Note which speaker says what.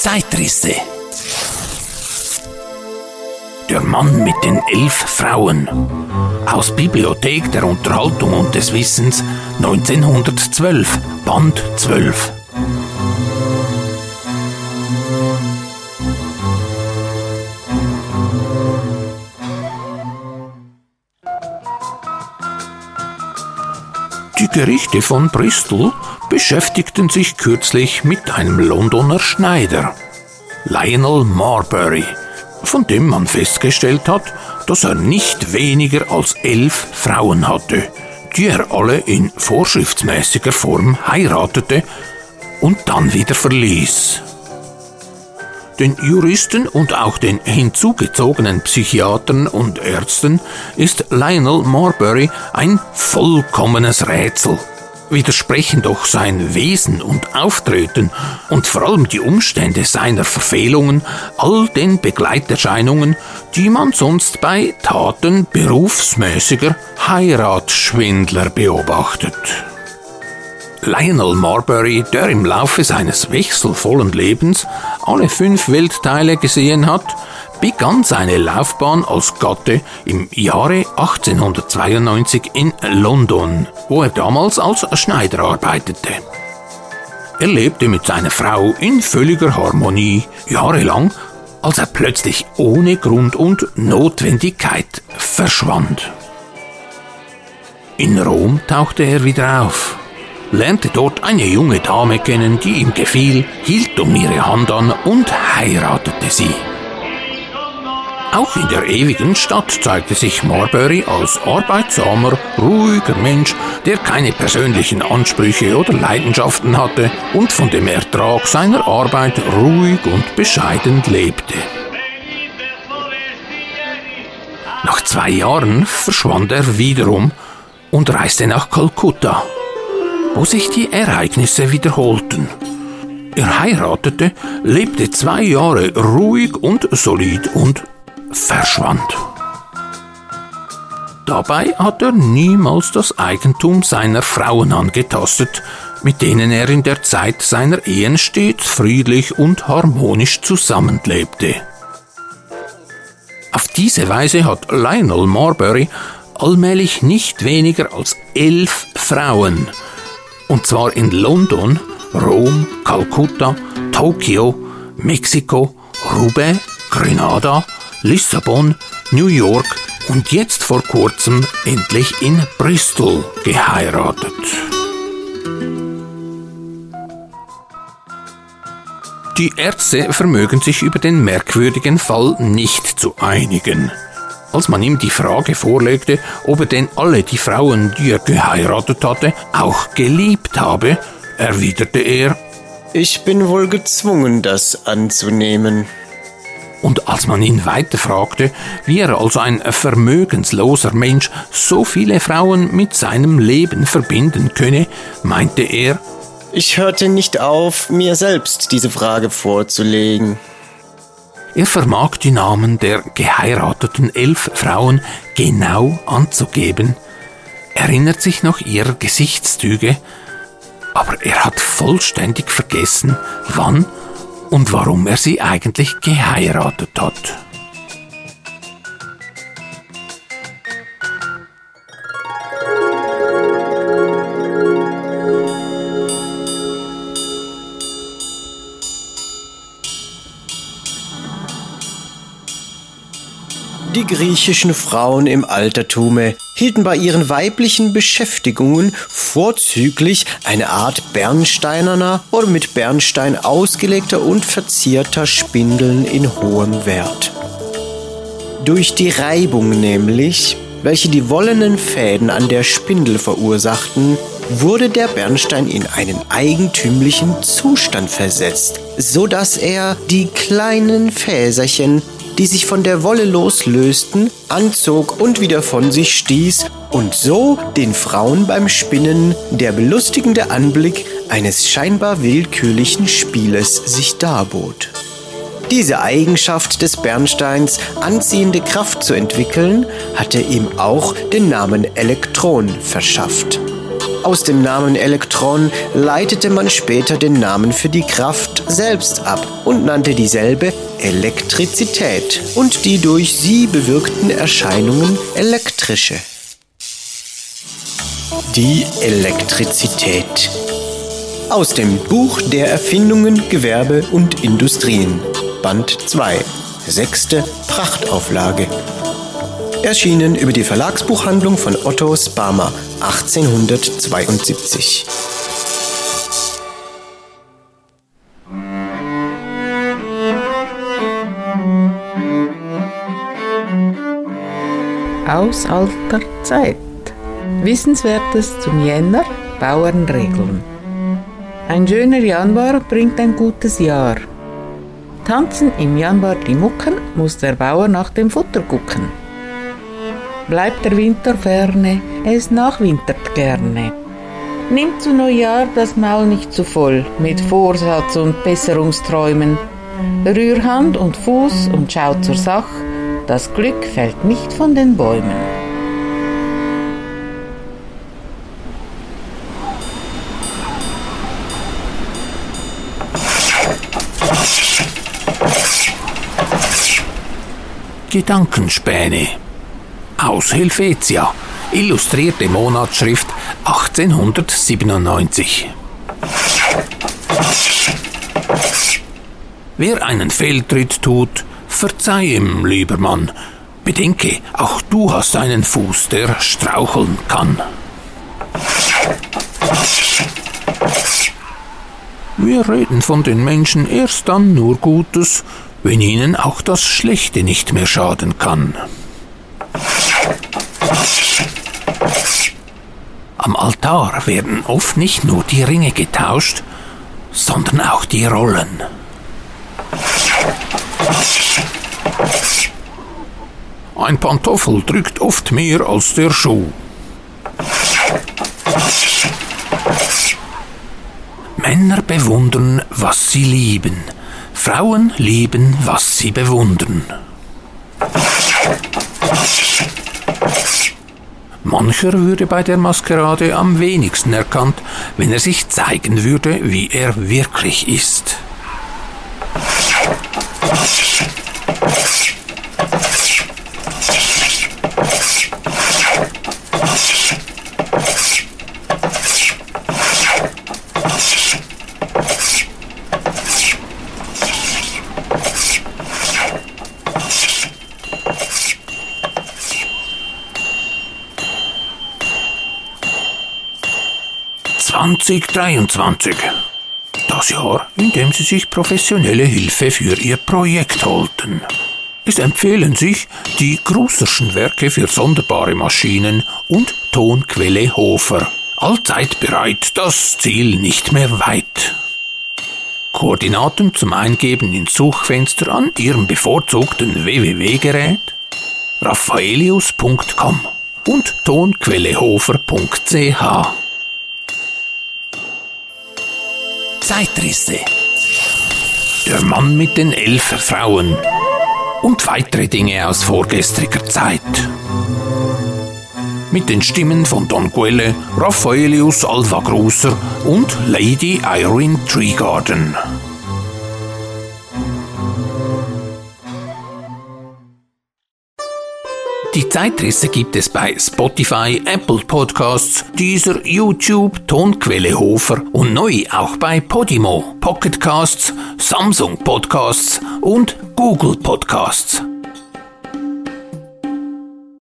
Speaker 1: Zeitrisse. Der Mann mit den elf Frauen. Aus Bibliothek der Unterhaltung und des Wissens 1912, Band 12. Gerichte von Bristol beschäftigten sich kürzlich mit einem Londoner Schneider, Lionel Marbury, von dem man festgestellt hat, dass er nicht weniger als elf Frauen hatte, die er alle in vorschriftsmäßiger Form heiratete und dann wieder verließ. Den Juristen und auch den hinzugezogenen Psychiatern und Ärzten ist Lionel Marbury ein vollkommenes Rätsel. Widersprechen doch sein Wesen und Auftreten und vor allem die Umstände seiner Verfehlungen all den Begleiterscheinungen, die man sonst bei Taten berufsmäßiger Heiratsschwindler beobachtet. Lionel Marbury, der im Laufe seines wechselvollen Lebens alle fünf Weltteile gesehen hat, begann seine Laufbahn als Gatte im Jahre 1892 in London, wo er damals als Schneider arbeitete. Er lebte mit seiner Frau in völliger Harmonie jahrelang, als er plötzlich ohne Grund und Notwendigkeit verschwand. In Rom tauchte er wieder auf lernte dort eine junge Dame kennen, die ihm gefiel, hielt um ihre Hand an und heiratete sie. Auch in der ewigen Stadt zeigte sich Marbury als arbeitsamer, ruhiger Mensch, der keine persönlichen Ansprüche oder Leidenschaften hatte und von dem Ertrag seiner Arbeit ruhig und bescheiden lebte. Nach zwei Jahren verschwand er wiederum und reiste nach Kalkutta, wo sich die Ereignisse wiederholten. Er heiratete, lebte zwei Jahre ruhig und solid und verschwand. Dabei hat er niemals das Eigentum seiner Frauen angetastet, mit denen er in der Zeit seiner Ehen stets friedlich und harmonisch zusammenlebte. Auf diese Weise hat Lionel Marbury allmählich nicht weniger als elf Frauen und zwar in London, Rom, Kalkutta, Tokio, Mexiko, Roubaix, Grenada, Lissabon, New York und jetzt vor kurzem endlich in Bristol geheiratet. Die Ärzte vermögen sich über den merkwürdigen Fall nicht zu einigen. Als man ihm die Frage vorlegte, ob er denn alle die Frauen, die er geheiratet hatte, auch geliebt habe, erwiderte er,
Speaker 2: ich bin wohl gezwungen, das anzunehmen.
Speaker 1: Und als man ihn weiter fragte, wie er als ein vermögensloser Mensch so viele Frauen mit seinem Leben verbinden könne, meinte er,
Speaker 2: ich hörte nicht auf, mir selbst diese Frage vorzulegen.
Speaker 1: Er vermag die Namen der geheirateten elf Frauen genau anzugeben, erinnert sich noch ihrer Gesichtszüge, aber er hat vollständig vergessen, wann und warum er sie eigentlich geheiratet hat.
Speaker 2: Die griechischen Frauen im Altertume hielten bei ihren weiblichen Beschäftigungen vorzüglich eine Art bernsteinerner oder mit Bernstein ausgelegter und verzierter Spindeln in hohem Wert. Durch die Reibung nämlich, welche die wollenen Fäden an der Spindel verursachten, wurde der Bernstein in einen eigentümlichen Zustand versetzt, so dass er die kleinen Fäserchen die sich von der Wolle loslösten, anzog und wieder von sich stieß und so den Frauen beim Spinnen der belustigende Anblick eines scheinbar willkürlichen Spieles sich darbot. Diese Eigenschaft des Bernsteins, anziehende Kraft zu entwickeln, hatte ihm auch den Namen Elektron verschafft. Aus dem Namen Elektron leitete man später den Namen für die Kraft selbst ab und nannte dieselbe Elektrizität und die durch sie bewirkten Erscheinungen elektrische. Die Elektrizität. Aus dem Buch der Erfindungen, Gewerbe und Industrien. Band 2. Sechste Prachtauflage. Erschienen über die Verlagsbuchhandlung von Otto Sparma 1872.
Speaker 3: Aus alter Zeit. Wissenswertes zum Jänner, Bauernregeln. Ein schöner Januar bringt ein gutes Jahr. Tanzen im Januar die Mucken, muss der Bauer nach dem Futter gucken. Bleibt der Winter ferne, es nachwintert gerne. Nimmt zu Neujahr das Maul nicht zu voll mit Vorsatz und Besserungsträumen. Rühr Hand und Fuß und schau zur Sach, das Glück fällt nicht von den Bäumen.
Speaker 1: Gedankenspäne aus Helvetia, illustrierte Monatsschrift 1897. Wer einen Fehltritt tut, verzeih ihm, lieber Mann. Bedenke, auch du hast einen Fuß, der straucheln kann. Wir reden von den Menschen erst dann nur Gutes, wenn ihnen auch das Schlechte nicht mehr schaden kann. Am Altar werden oft nicht nur die Ringe getauscht, sondern auch die Rollen. Ein Pantoffel drückt oft mehr als der Schuh. Männer bewundern, was sie lieben. Frauen lieben, was sie bewundern. Mancher würde bei der Maskerade am wenigsten erkannt, wenn er sich zeigen würde, wie er wirklich ist. ...2023. Das Jahr, in dem Sie sich professionelle Hilfe für Ihr Projekt holten. Es empfehlen sich die Gruserschen Werke für sonderbare Maschinen und Tonquelle Hofer. Allzeit bereit, das Ziel nicht mehr weit. Koordinaten zum Eingeben ins Suchfenster an Ihrem bevorzugten www-Gerät raffaelius.com und tonquellehofer.ch Zeitrisse Der Mann mit den elf Frauen und weitere Dinge aus vorgestriger Zeit. Mit den Stimmen von Don Quelle, Raffaelius Alva Gruser und Lady Irene Treegarden. Die Zeitrisse gibt es bei Spotify, Apple Podcasts, dieser YouTube, Tonquelle Hofer und neu auch bei Podimo, Pocketcasts, Samsung Podcasts und Google Podcasts.